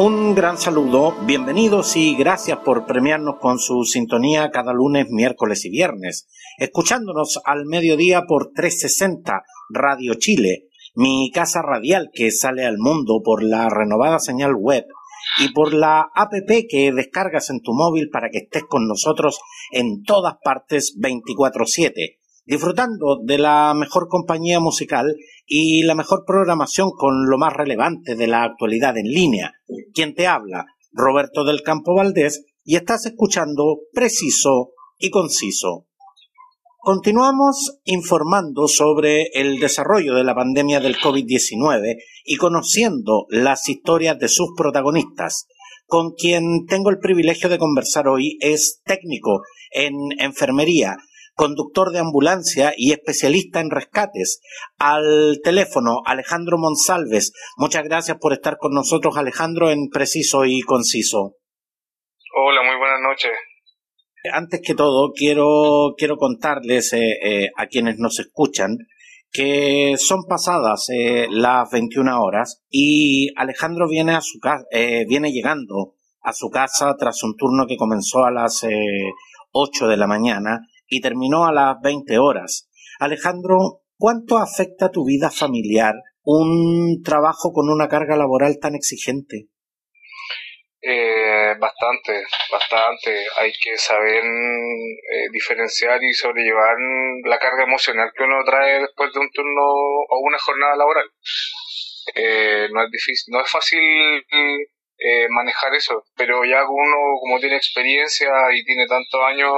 Un gran saludo, bienvenidos y gracias por premiarnos con su sintonía cada lunes, miércoles y viernes, escuchándonos al mediodía por 360 Radio Chile, mi casa radial que sale al mundo por la renovada señal web y por la app que descargas en tu móvil para que estés con nosotros en todas partes 24/7 disfrutando de la mejor compañía musical y la mejor programación con lo más relevante de la actualidad en línea. Quien te habla, Roberto del Campo Valdés, y estás escuchando Preciso y Conciso. Continuamos informando sobre el desarrollo de la pandemia del COVID-19 y conociendo las historias de sus protagonistas. Con quien tengo el privilegio de conversar hoy es técnico en enfermería conductor de ambulancia y especialista en rescates. Al teléfono, Alejandro Monsalves. Muchas gracias por estar con nosotros, Alejandro, en Preciso y Conciso. Hola, muy buenas noches. Antes que todo, quiero, quiero contarles eh, eh, a quienes nos escuchan que son pasadas eh, las 21 horas y Alejandro viene a su viene llegando a su casa tras un turno que comenzó a las 8 de la mañana y terminó a las 20 horas. Alejandro, ¿cuánto afecta tu vida familiar un trabajo con una carga laboral tan exigente? Eh, bastante, bastante. Hay que saber eh, diferenciar y sobrellevar la carga emocional que uno trae después de un turno o una jornada laboral. Eh, no es difícil, no es fácil eh, manejar eso, pero ya uno como tiene experiencia y tiene tantos años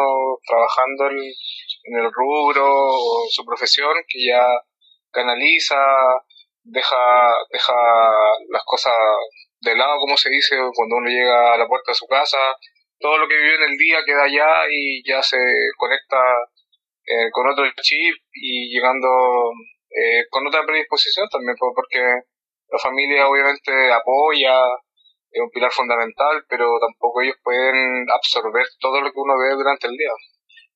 trabajando en, el rubro o su profesión que ya canaliza, deja, deja las cosas de lado, como se dice, cuando uno llega a la puerta de su casa, todo lo que vive en el día queda allá y ya se conecta eh, con otro chip y llegando eh, con otra predisposición también, porque la familia obviamente apoya, es un pilar fundamental, pero tampoco ellos pueden absorber todo lo que uno ve durante el día.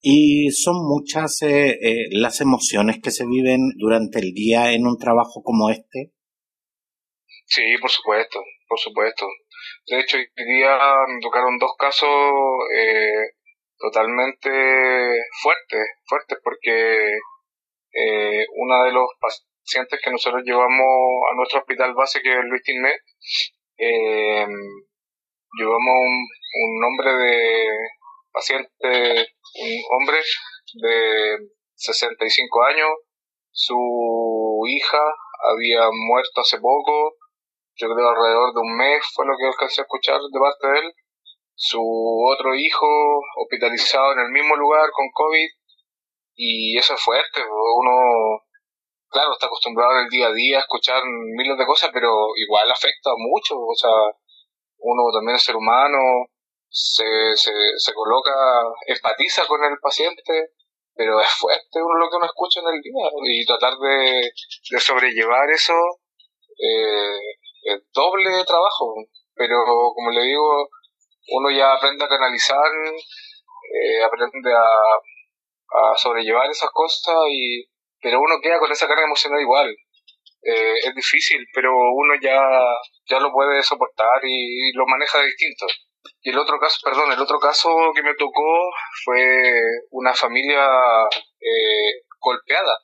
Y son muchas eh, eh, las emociones que se viven durante el día en un trabajo como este. Sí, por supuesto, por supuesto. De hecho, hoy día me tocaron dos casos eh, totalmente fuertes, fuertes porque eh, uno de los pacientes que nosotros llevamos a nuestro hospital base, que es Luis Tinet, eh, llevamos un, nombre de paciente, un hombre de 65 años, su hija había muerto hace poco, yo creo alrededor de un mes fue lo que alcancé a escuchar de parte de él, su otro hijo hospitalizado en el mismo lugar con COVID, y eso es fuerte, uno claro, está acostumbrado en el día a día a escuchar miles de cosas, pero igual afecta mucho, o sea, uno también es ser humano, se, se, se coloca, empatiza con el paciente, pero es fuerte uno lo que uno escucha en el día y tratar de, de sobrellevar eso eh, es doble trabajo, pero como le digo, uno ya aprende a canalizar, eh, aprende a, a sobrellevar esas cosas y pero uno queda con esa carga emocional igual. Eh, es difícil, pero uno ya, ya lo puede soportar y, lo maneja de distinto. Y el otro caso, perdón, el otro caso que me tocó fue una familia eh, golpeada.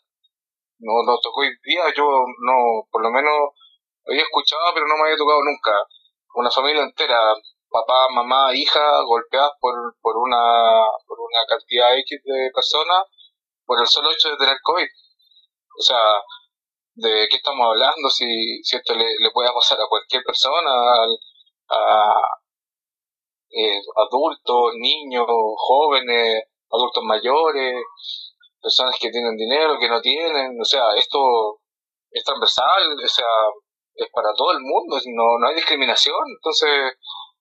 No nos tocó hoy día, yo no, por lo menos había escuchado, pero no me había tocado nunca. Una familia entera, papá, mamá, hija, golpeadas por, por, una, por una cantidad X de personas por el solo hecho de tener COVID. O sea, ¿de qué estamos hablando? Si, si esto le, puede pasar a cualquier persona, a, eh, adultos, niños, jóvenes, adultos mayores, personas que tienen dinero, que no tienen, o sea, esto es transversal, o sea, es para todo el mundo, no, no hay discriminación, entonces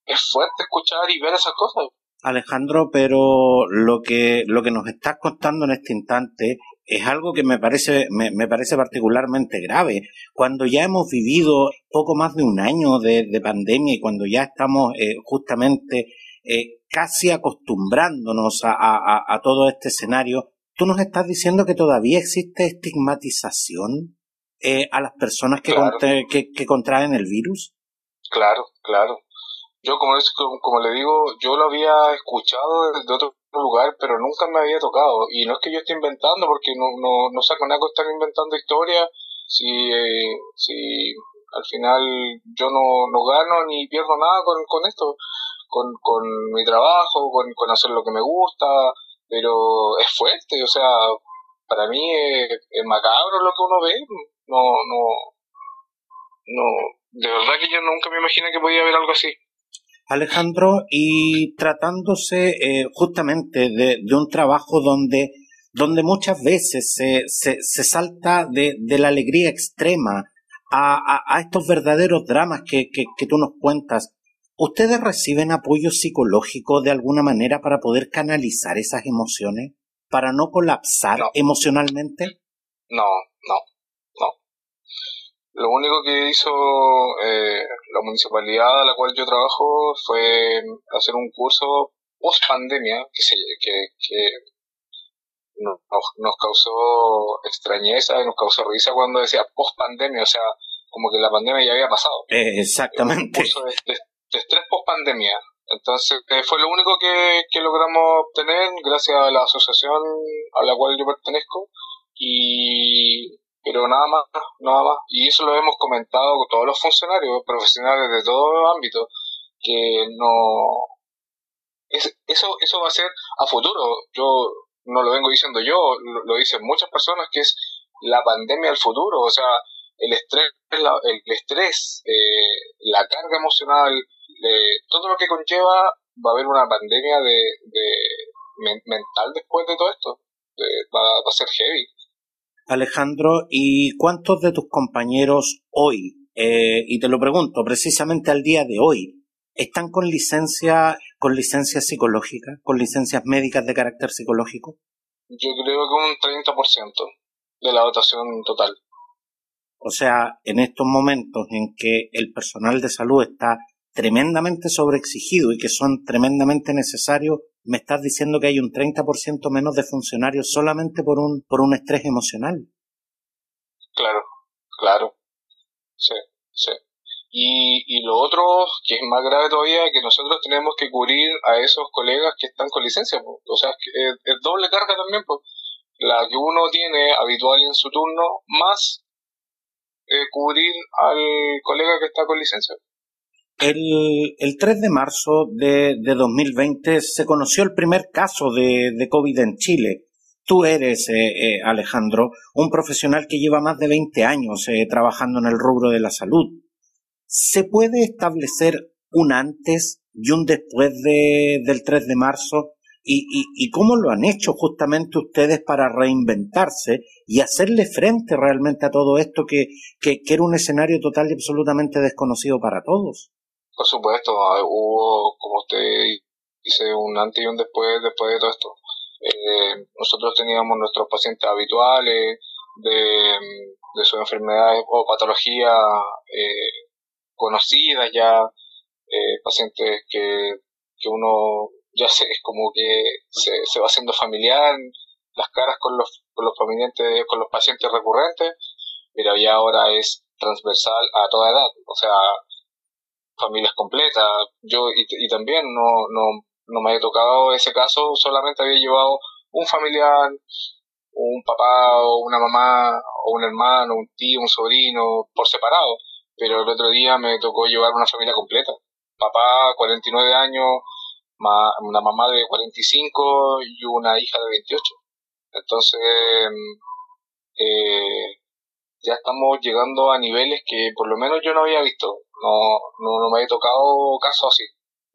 es fuerte escuchar y ver esas cosas. Alejandro, pero lo que, lo que nos estás contando en este instante es algo que me parece, me, parece particularmente grave. Cuando ya hemos vivido poco más de un año de, pandemia y cuando ya estamos eh, justamente eh, casi acostumbrándonos a, todo este escenario, ¿tú nos estás diciendo que todavía existe estigmatización eh, a las personas que, que, contraen el virus? Claro, claro. Yo, como, como, le digo, yo lo había escuchado de otro lugar, pero nunca me había tocado. Y no es que yo esté inventando, porque no, no, no saco nada estar inventando historias si, eh, si al final yo no, no gano ni pierdo nada con, con esto, con, con mi trabajo, con, con hacer lo que me gusta, pero es fuerte, o sea, para mí es, es macabro lo que uno ve, no, no, no, de verdad que yo nunca me imaginé que podía haber algo así. Alejandro, y tratándose eh, justamente de, un trabajo donde, donde muchas veces se, se, salta de, de, la alegría extrema a, a, estos verdaderos dramas que, que, que, tú nos cuentas, ¿ustedes reciben apoyo psicológico de alguna manera para poder canalizar esas emociones? ¿Para no colapsar emocionalmente? No, no, lo único que hizo eh, la municipalidad a la cual yo trabajo fue hacer un curso post pandemia que, se, que, que nos, nos causó extrañeza y nos causó risa cuando decía post pandemia, o sea, como que la pandemia ya había pasado. Eh, exactamente. Un curso de, estrés post pandemia. Entonces, eh, fue lo único que, que logramos obtener gracias a la asociación a la cual yo pertenezco. Y pero nada más, nada más. Y eso lo hemos comentado con todos los funcionarios profesionales de todo ámbito, que no... Es, eso, eso va a ser a futuro. Yo no lo vengo diciendo yo, lo, dicen muchas personas, que es la pandemia al futuro. O sea, el estrés, el estrés eh, la carga emocional, todo lo que conlleva, va a haber una pandemia de, de mental después de todo esto. va, va a ser heavy. Alejandro, ¿y cuántos de tus compañeros hoy, eh, y te lo pregunto precisamente al día de hoy, están con licencia, con licencia psicológica, con licencias médicas de carácter psicológico? Yo creo que un 30% de la dotación total. O sea, en estos momentos en que el personal de salud está tremendamente sobreexigido y que son tremendamente necesarios, me estás diciendo que hay un 30% menos de funcionarios solamente por un, por un estrés emocional. Claro, claro. Sí, sí. Y, y lo otro, que es más grave todavía, que nosotros tenemos que cubrir a esos colegas que están con licencia. O sea, es, es doble carga también, pues. La que uno tiene habitual en su turno, más eh, cubrir al colega que está con licencia. El, el 3 de marzo de, de 2020 se conoció el primer caso de, de COVID en Chile. Tú eres, eh, eh, Alejandro, un profesional que lleva más de 20 años eh, trabajando en el rubro de la salud. ¿Se puede establecer un antes y un después de, del 3 de marzo? ¿Y, y, cómo lo han hecho justamente ustedes para reinventarse y hacerle frente realmente a todo esto que, que era un escenario total y absolutamente desconocido para todos? Por supuesto, ah, hubo, como usted dice, un antes y un después, después de todo esto. Eh, nosotros teníamos nuestros pacientes habituales de, de sus enfermedades o patologías eh, conocidas ya, eh, pacientes que, que uno ya sé, es como que se, se va haciendo familiar, las caras con los, con los pacientes, con los pacientes recurrentes, pero ya ahora es transversal a toda edad, o sea, familias completas. Yo y, y también no, no, no me había tocado ese caso, solamente había llevado un familiar, un papá o una mamá o un hermano, un tío, un sobrino por separado, pero el otro día me tocó llevar una familia completa. Papá, 49 años, una mamá de 45 y una hija de 28. Entonces, eh, ya estamos llegando a niveles que por lo menos yo no había visto no, no, no me ha tocado caso así.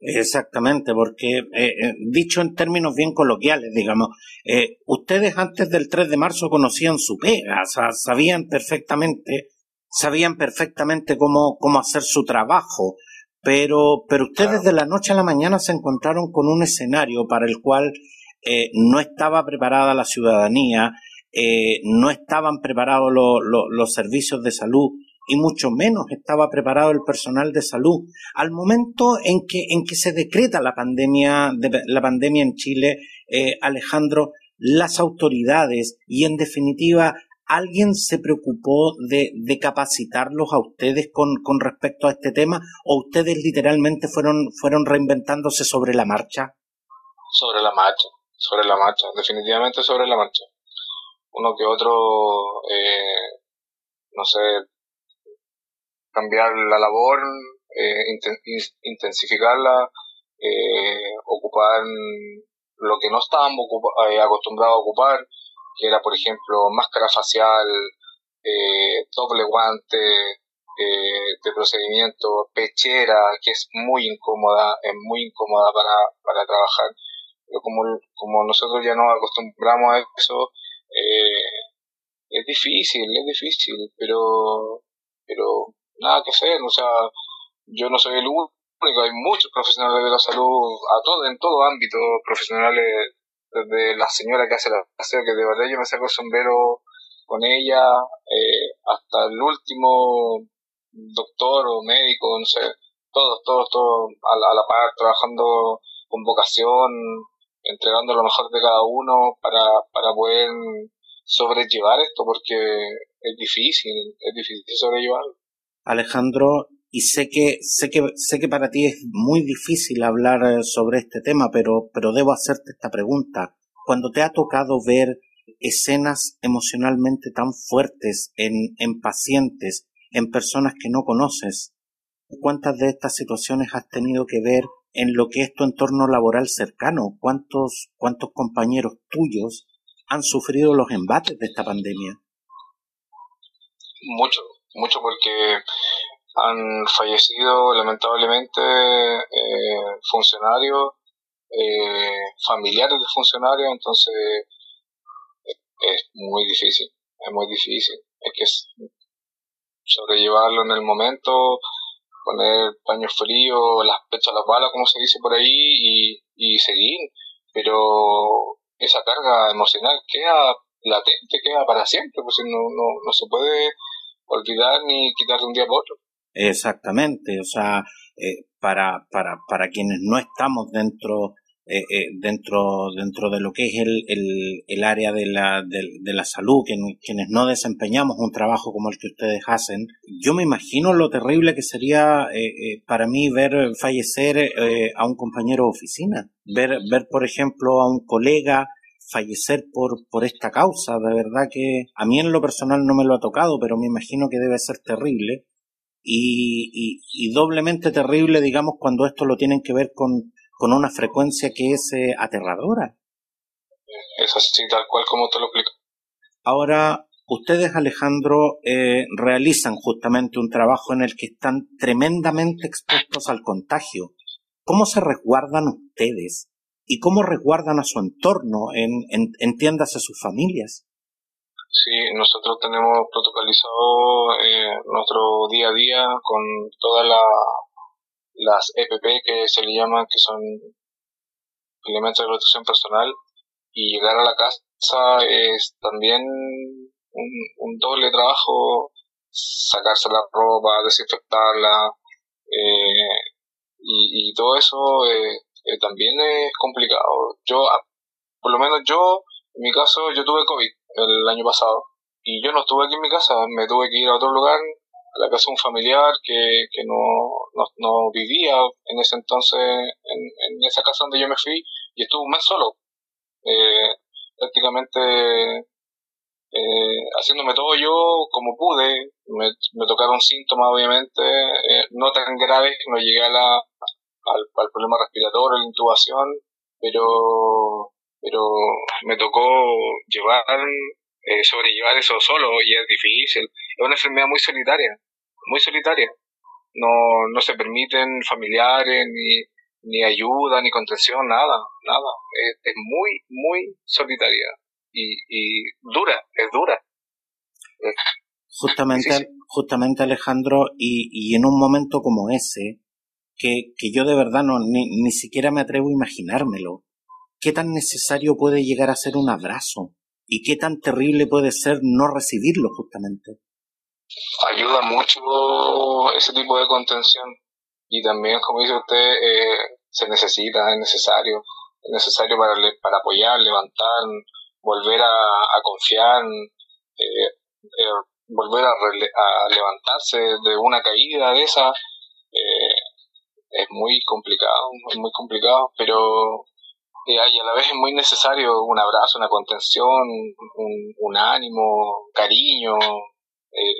Exactamente, porque eh, eh, dicho en términos bien coloquiales, digamos, eh, ustedes antes del 3 de marzo conocían su pega, o sea, sabían perfectamente, sabían perfectamente cómo, cómo hacer su trabajo, Pero, pero ustedes de la noche a la mañana se encontraron con un escenario para el cual eh, no estaba preparada la ciudadanía, no estaban preparados los servicios de salud y mucho menos estaba preparado el personal de salud. Al momento en que, en que se decreta la pandemia, la pandemia en Chile, eh, Alejandro, las autoridades y en definitiva ¿Alguien se preocupó de, de capacitarlos a ustedes con, con, respecto a este tema o ustedes literalmente fueron, fueron reinventándose sobre la marcha? Sobre la marcha, sobre la marcha, definitivamente sobre la marcha. Uno que otro, eh, no sé, cambiar la labor, eh, intensificarla, eh, ocupar lo que no estábamos eh, acostumbrados a ocupar, que era, por ejemplo, máscara facial, doble guante de procedimiento, pechera, que es muy incómoda, es muy incómoda para, para trabajar. Pero como, como nosotros ya nos acostumbramos a eso, es difícil, es difícil, pero, pero nada que hacer, o sea, yo no soy el único, hay muchos profesionales de la salud, a todo, en todo ámbito, profesionales desde la señora que hace la aseo, que de verdad yo me saco el sombrero con ella, eh, hasta el último doctor o médico, no sé, todos, todos, todos a la, a la par, trabajando con vocación, entregando lo mejor de cada uno para, para poder sobrellevar esto, porque es difícil, es difícil sobrellevarlo. Alejandro, y sé que, sé que, sé que para ti es muy difícil hablar eh, sobre este tema, pero, pero debo hacerte esta pregunta. Cuando te ha tocado ver escenas emocionalmente tan fuertes en, en pacientes, en personas que no conoces, ¿cuántas de estas situaciones has tenido que ver en lo que es tu entorno laboral cercano? ¿Cuántos, cuántos compañeros tuyos han sufrido los embates de esta pandemia? Mucho, mucho porque han fallecido lamentablemente eh, funcionarios, eh, familiares de funcionarios, entonces es muy difícil, es muy difícil. Es que sobrellevarlo en el momento, poner paños fríos, las pechas a las balas, como se dice por ahí, y, y seguir. Pero esa carga emocional queda latente, queda para siempre, pues no, no, no se puede olvidar ni quitar de un día para otro. Exactamente, o sea, eh, para, para, para quienes no estamos dentro, eh, eh, dentro, dentro de lo que es el, el, el área de la, de, de la salud, quienes no desempeñamos un trabajo como el que ustedes hacen, yo me imagino lo terrible que sería para mí ver fallecer a un compañero de oficina, ver, ver por ejemplo a un colega fallecer por, por esta causa, de verdad que a mí en lo personal no me lo ha tocado, pero me imagino que debe ser terrible y, y, doblemente terrible, digamos, cuando esto lo tienen que ver con, con una frecuencia que es eh, aterradora. Es así, tal cual como te lo explico. Ahora, ustedes, Alejandro, eh, realizan justamente un trabajo en el que están tremendamente expuestos al contagio. ¿Cómo se resguardan ustedes? ¿Y cómo resguardan a su entorno, en, en, entiéndase sus familias? Sí, nosotros tenemos protocolizado eh, nuestro día a día con todas las EPP que se le llaman, que son elementos de protección personal, y llegar a la casa es también un, doble trabajo, sacarse la ropa, desinfectarla, eh, y, y, todo eso eh, eh, también es complicado. Yo, por lo menos yo, en mi caso, yo tuve COVID el año pasado. Y yo no estuve aquí en mi casa, me tuve que ir a otro lugar, a la casa de un familiar que, que no, no, no vivía en ese entonces en, en, esa casa donde yo me fui y estuve un mes solo. Eh, prácticamente eh, haciéndome todo yo como pude. Me, me tocaron síntomas, obviamente, eh, no tan graves, no llegué a la, al, al problema respiratorio, la intubación, pero pero me tocó llevar, eh, sobrellevar eso solo y es difícil. Es una enfermedad muy solitaria, muy solitaria. No, no se permiten familiares, ni, ni ayuda, ni contención, nada, nada. Es, muy, muy solitaria y, y dura, es dura. justamente, justamente Alejandro, y, y en un momento como ese, que, que yo de verdad no, ni, ni siquiera me atrevo a imaginármelo. ¿Qué tan necesario puede llegar a ser un abrazo? ¿Y qué tan terrible puede ser no recibirlo justamente? Ayuda mucho ese tipo de contención y también, como dice usted, eh, se necesita, es necesario, es necesario para, para apoyar, levantar, volver a, confiar, eh, eh, volver a, levantarse de una caída de esa, es muy complicado, es muy complicado, pero y a la vez es muy necesario un abrazo, una contención, un, un ánimo, cariño,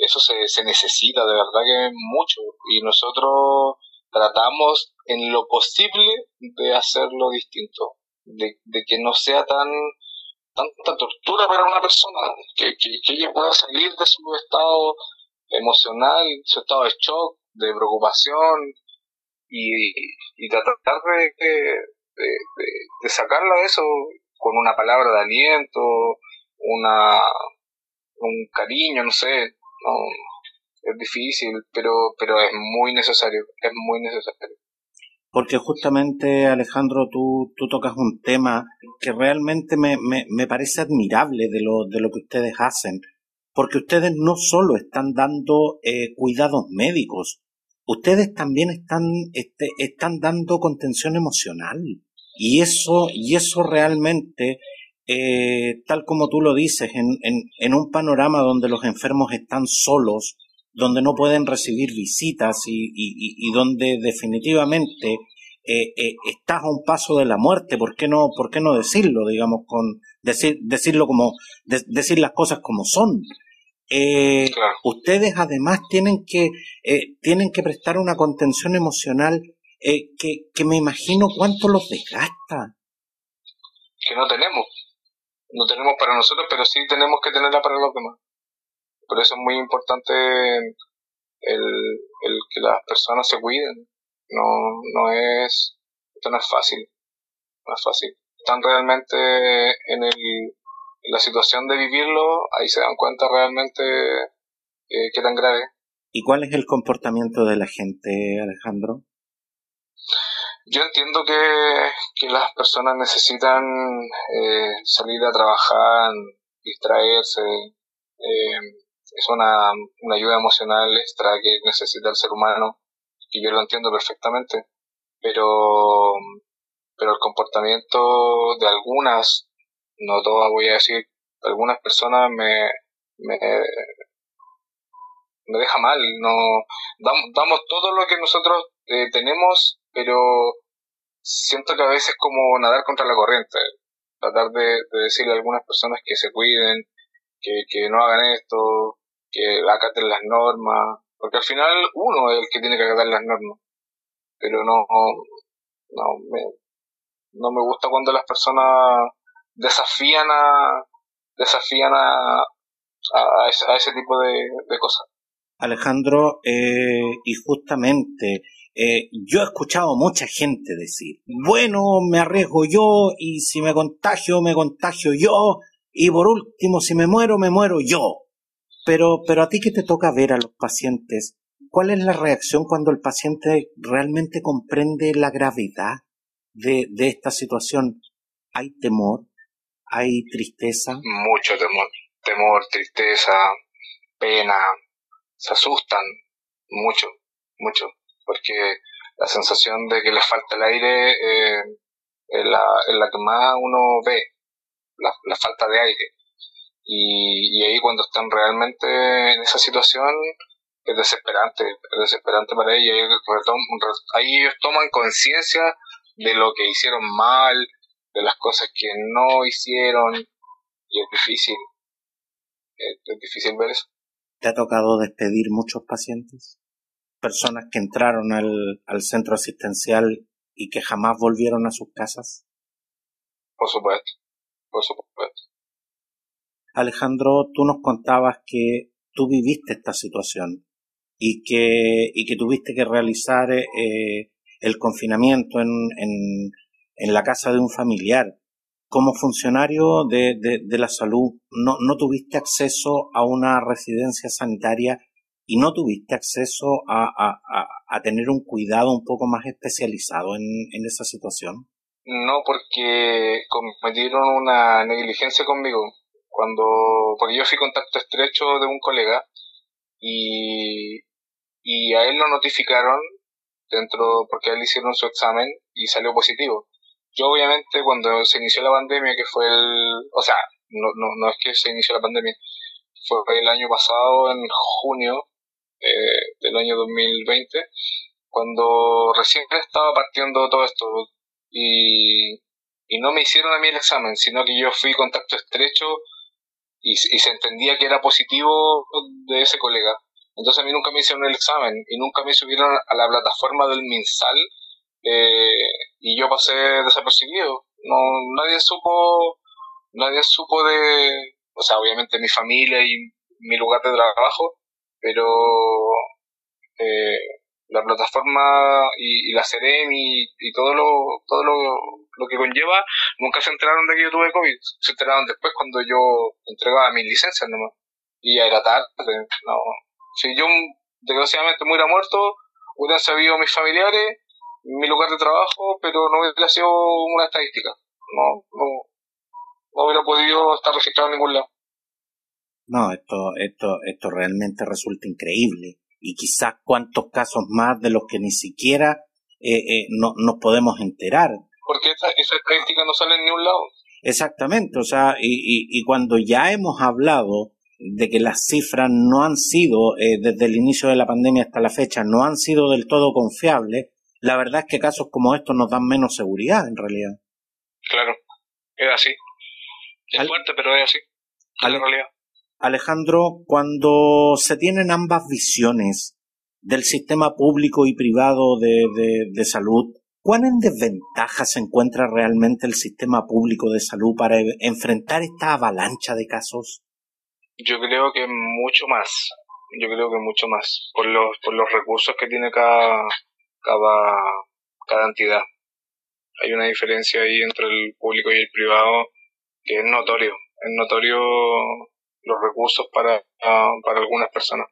eso se, se necesita de verdad que mucho. Y nosotros tratamos en lo posible de hacerlo distinto, de, que no sea tan tanta tortura para una persona, que, que, ella pueda salir de su estado emocional, su estado de shock, de preocupación y, tratar de, de, de, sacarla de eso con una palabra de aliento, una un cariño, no sé, es difícil, pero, pero es muy necesario, es muy necesario. Porque justamente, Alejandro, tú, tú tocas un tema que realmente me, me, me parece admirable de lo, de lo que ustedes hacen, porque ustedes no solo están dando eh, cuidados médicos, ustedes también están, este, están dando contención emocional. Y eso, y eso realmente, eh, tal como tú lo dices, en, en, en un panorama donde los enfermos están solos, donde no pueden recibir visitas y, y, donde definitivamente eh, eh, estás a un paso de la muerte, ¿por qué no, por qué no decirlo, digamos, con decir, decirlo como, decir las cosas como son? Eh, Ustedes además tienen que, eh, tienen que prestar una contención emocional eh, que, que me imagino cuánto los desgasta. Que no tenemos, no tenemos para nosotros, pero sí tenemos que tenerla para los demás. Por eso es muy importante el, el que las personas se cuiden. No, no es, esto no es fácil, no es fácil. Están realmente en, el, la situación de vivirlo, ahí se dan cuenta realmente eh, qué tan grave. ¿Y cuál es el comportamiento de la gente, Alejandro? Yo entiendo que, que las personas necesitan eh, salir a trabajar, distraerse, eh, es una, una ayuda emocional extra que necesita el ser humano, y yo lo entiendo perfectamente, pero, pero el comportamiento de algunas, no todas voy a decir, algunas personas me, me, me deja mal, no, damos, damos todo lo que nosotros eh, tenemos, pero siento que a veces como nadar contra la corriente, tratar de, de decirle a algunas personas que se cuiden, que, que no hagan esto, que acaten las normas, porque al final uno es el que tiene que acatar las normas, pero no, no, me, no me gusta cuando las personas desafían a, desafían a, a, ese, tipo de, cosas. Alejandro, eh, y justamente eh, yo he escuchado mucha gente decir, bueno, me arriesgo yo y si me contagio, me contagio yo y por último, si me muero, me muero yo. Pero, pero a ti que te toca ver a los pacientes, ¿cuál es la reacción cuando el paciente realmente comprende la gravedad de, de esta situación? ¿Hay temor? ¿Hay tristeza? Mucho temor. Temor, tristeza, pena. Se asustan mucho, mucho. Porque la sensación de que les falta el aire eh, es, la, es la que más uno ve. La, la falta de aire y, y ahí cuando están realmente en esa situación es desesperante, es desesperante para ellos. Ahí ellos toman conciencia de lo que hicieron mal, de las cosas que no hicieron, y es difícil, es, difícil ver eso. ¿Te ha tocado despedir muchos pacientes? Personas que entraron al, al centro asistencial y que jamás volvieron a sus casas? Por supuesto, por supuesto. Alejandro, tú nos contabas que tú viviste esta situación y que, y que tuviste que realizar eh, el confinamiento en, en, en, la casa de un familiar. Como funcionario de, de, la salud, no, no tuviste acceso a una residencia sanitaria y no tuviste acceso a, a, tener un cuidado un poco más especializado en, en esa situación? No, porque cometieron una negligencia conmigo. Cuando, porque yo fui contacto estrecho de un colega y, y a él lo notificaron dentro, porque a él hicieron su examen y salió positivo. Yo obviamente cuando se inició la pandemia, que fue el, o sea, no, no, no es que se inició la pandemia, fue el año pasado, en junio eh, del año 2020, cuando recién estaba partiendo todo esto y, y no me hicieron a mí el examen, sino que yo fui contacto estrecho y, y se entendía que era positivo de ese colega. Entonces a mí nunca me hicieron el examen y nunca me subieron a la plataforma del MinSal eh, y yo pasé desapercibido. No, nadie supo, nadie supo de, o sea, obviamente mi familia y mi lugar de trabajo, pero eh, la plataforma y, la Serem y, todo lo todo lo, lo, que conlleva nunca se enteraron de que yo tuve COVID. Se enteraron después cuando yo entregaba mis licencias nomás. Y ya era tarde no. Si yo desgraciadamente me hubiera muerto hubieran sabido mis familiares mi lugar de trabajo pero no hubiera sido una estadística no no no hubiera podido estar registrado en ningún lado no esto esto esto realmente resulta increíble y quizás cuántos casos más de los que ni siquiera eh, eh, no, nos podemos enterar. Porque esa, esa estadística no sale en ningún lado. Exactamente, o sea, y, y, cuando ya hemos hablado de que las cifras no han sido, eh, desde el inicio de la pandemia hasta la fecha, no han sido del todo confiables, la verdad es que casos como estos nos dan menos seguridad en realidad. Claro, es así. Es fuerte, pero es así. Es la realidad. Alejandro, cuando se tienen ambas visiones del sistema público y privado de, salud, ¿cuán en desventaja se encuentra realmente el sistema público de salud para e, enfrentar esta avalancha de casos? Yo creo que mucho más. Yo creo que mucho más. Por los, por los recursos que tiene cada, cada, cada entidad. Hay una diferencia ahí entre el público y el privado que es notorio. Es notorio los recursos para, para algunas personas.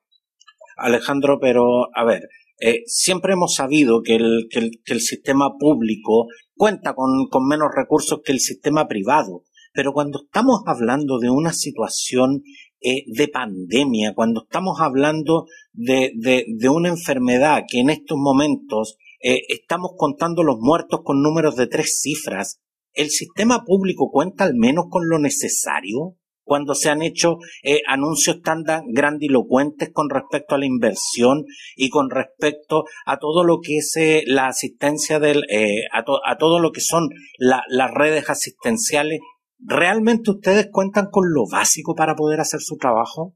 Alejandro, pero a ver, eh, siempre hemos sabido que el, que el, sistema público cuenta con, con, menos recursos que el sistema privado, pero cuando estamos hablando de una situación eh, de pandemia, cuando estamos hablando de, de, una enfermedad que en estos momentos eh, estamos contando los muertos con números de tres cifras, ¿el sistema público cuenta al menos con lo necesario? cuando se han hecho eh, anuncios tan grandilocuentes con respecto a la inversión y con respecto a todo lo que es eh, la asistencia del, eh, a, a, todo lo que son las redes asistenciales. ¿Realmente ustedes cuentan con lo básico para poder hacer su trabajo?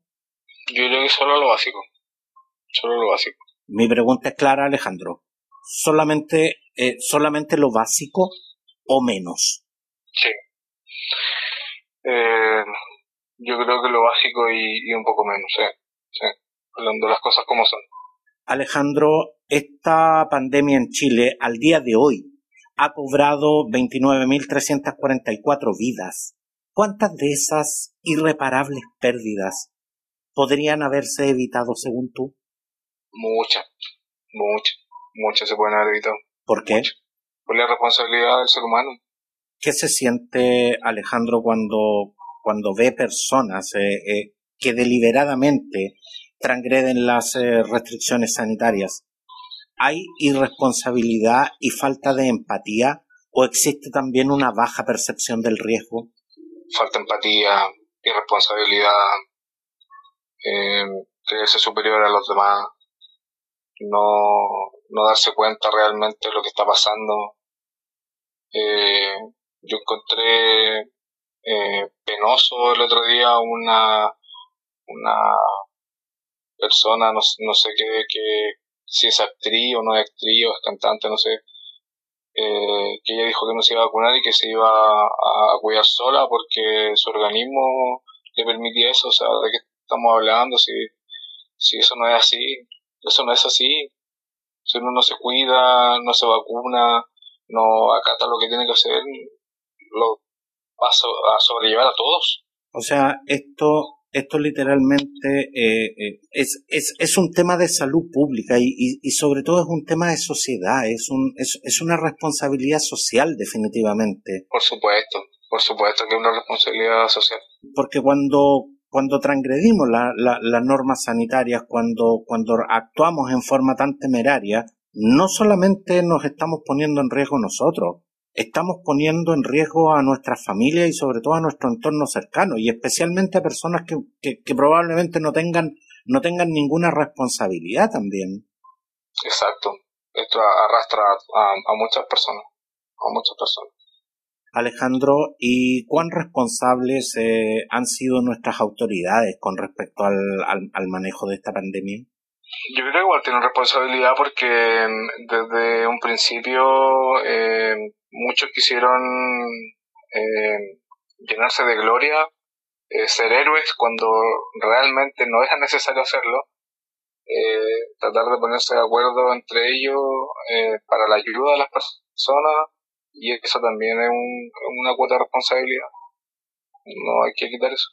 Yo creo que solo lo básico. Solo lo básico. Mi pregunta es clara, Alejandro. ¿Solamente, solamente lo básico o menos? Sí. Eh, yo creo que lo básico y, un poco menos, ¿sí? hablando las cosas como son. Alejandro, esta pandemia en Chile al día de hoy ha cobrado 29.344 vidas. ¿Cuántas de esas irreparables pérdidas podrían haberse evitado según tú? Muchas, muchas, muchas se pueden haber evitado. ¿Por qué? Por la responsabilidad del ser humano. ¿Qué se siente Alejandro cuando cuando ve personas eh, eh, que deliberadamente transgreden las eh, restricciones sanitarias, ¿hay irresponsabilidad y falta de empatía o existe también una baja percepción del riesgo? Falta empatía, irresponsabilidad, eh, creerse superior a los demás, no, no darse cuenta realmente de lo que está pasando. yo encontré eh, penoso el otro día una, una persona, no, no sé qué, qué, si es actriz o no es actriz o es cantante, no sé, eh, que ella dijo que no se iba a vacunar y que se iba a, cuidar sola porque su organismo le permitía eso, o sea, ¿de qué estamos hablando? Si, si eso no es así, eso no es así. Si uno no se cuida, no se vacuna, no acata lo que tiene que hacer, lo, a, sobrellevar a todos. O sea, esto, esto literalmente eh, eh, es, es, es, un tema de salud pública y, y, sobre todo es un tema de sociedad, es, un, es, es, una responsabilidad social definitivamente. Por supuesto, por supuesto que es una responsabilidad social. Porque cuando, cuando transgredimos la, la, las normas sanitarias, cuando, cuando actuamos en forma tan temeraria, no solamente nos estamos poniendo en riesgo nosotros, estamos poniendo en riesgo a nuestras familias y sobre todo a nuestro entorno cercano y especialmente a personas que, que, probablemente no tengan, no tengan ninguna responsabilidad también. Exacto. Esto arrastra a, muchas personas, a muchas personas. Alejandro, ¿y cuán responsables eh, han sido nuestras autoridades con respecto al, al, manejo de esta pandemia? Yo creo que igual tienen responsabilidad porque desde un principio eh, muchos quisieron eh, llenarse de gloria, eh, ser héroes cuando realmente no era necesario hacerlo, eh, tratar de ponerse de acuerdo entre ellos para la ayuda de las personas y eso también es una cuota de responsabilidad. No hay que quitar eso.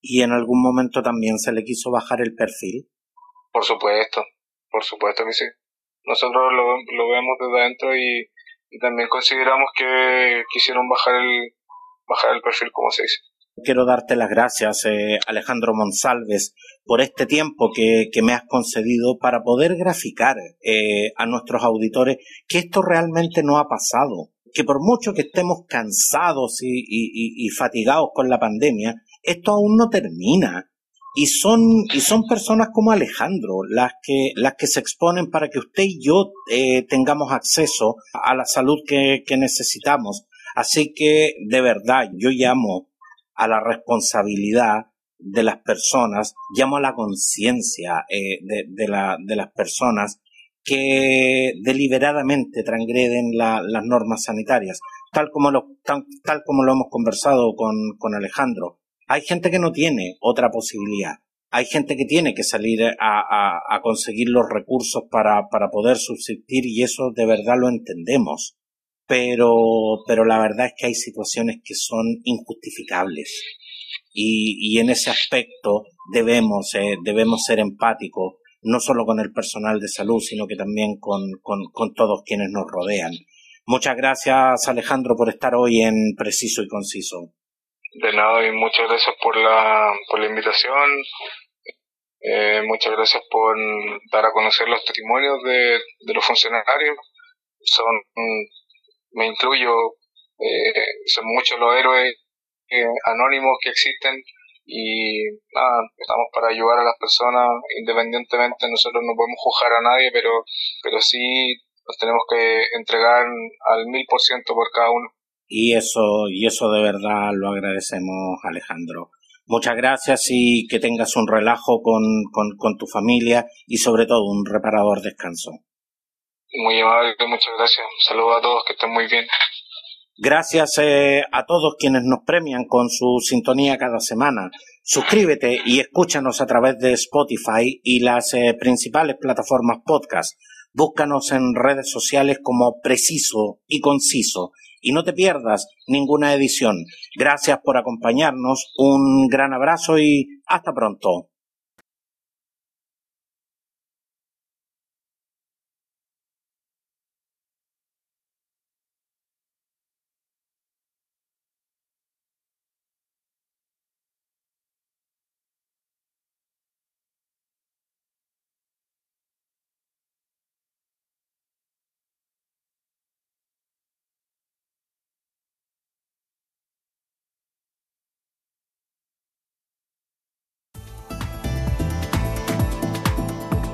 ¿Y en algún momento también se le quiso bajar el perfil? Por supuesto, por supuesto que sí. Nosotros lo, lo vemos desde adentro y, y también consideramos que quisieron bajar el, bajar el perfil, como se dice. Quiero darte las gracias, eh, Alejandro Monsalves, por este tiempo que, que, me has concedido para poder graficar eh, a nuestros auditores que esto realmente no ha pasado, que por mucho que estemos cansados y, y, y fatigados con la pandemia, esto aún no termina y son, y son personas como Alejandro las que, las que se exponen para que usted y yo eh, tengamos acceso a la salud que, que necesitamos. Así que, de verdad, yo llamo a la responsabilidad de las personas, llamo a la conciencia eh, de, la, de las personas que deliberadamente transgreden la, las normas sanitarias, tal como lo, tal, tal como lo hemos conversado con, con Alejandro. Hay gente que no tiene otra posibilidad. Hay gente que tiene que salir a, conseguir los recursos para, poder subsistir y eso de verdad lo entendemos. Pero, pero la verdad es que hay situaciones que son injustificables. Y, en ese aspecto debemos, eh, debemos ser empáticos, no solo con el personal de salud, sino que también con, con todos quienes nos rodean. Muchas gracias, Alejandro, por estar hoy en Preciso y Conciso. De nada y muchas gracias por la, por la invitación. Eh, muchas gracias por dar a conocer los testimonios de, de los funcionarios. Son, me incluyo, eh, son muchos los héroes eh, anónimos que existen y nada, estamos para ayudar a las personas independientemente, nosotros no podemos juzgar a nadie, pero, pero sí nos tenemos que entregar al mil por ciento por cada uno. Y eso, y eso de verdad lo agradecemos, Alejandro. Muchas gracias y que tengas un relajo con, con, con tu familia y sobre todo un reparador descanso. Muy amable, muchas gracias. Saludos a todos, que estén muy bien. Gracias eh, a todos quienes nos premian con su sintonía cada semana. Suscríbete y escúchanos a través de Spotify y las eh, principales plataformas podcast. Búscanos en redes sociales como Preciso y Conciso y no te pierdas ninguna edición. Gracias por acompañarnos, un gran abrazo y hasta pronto.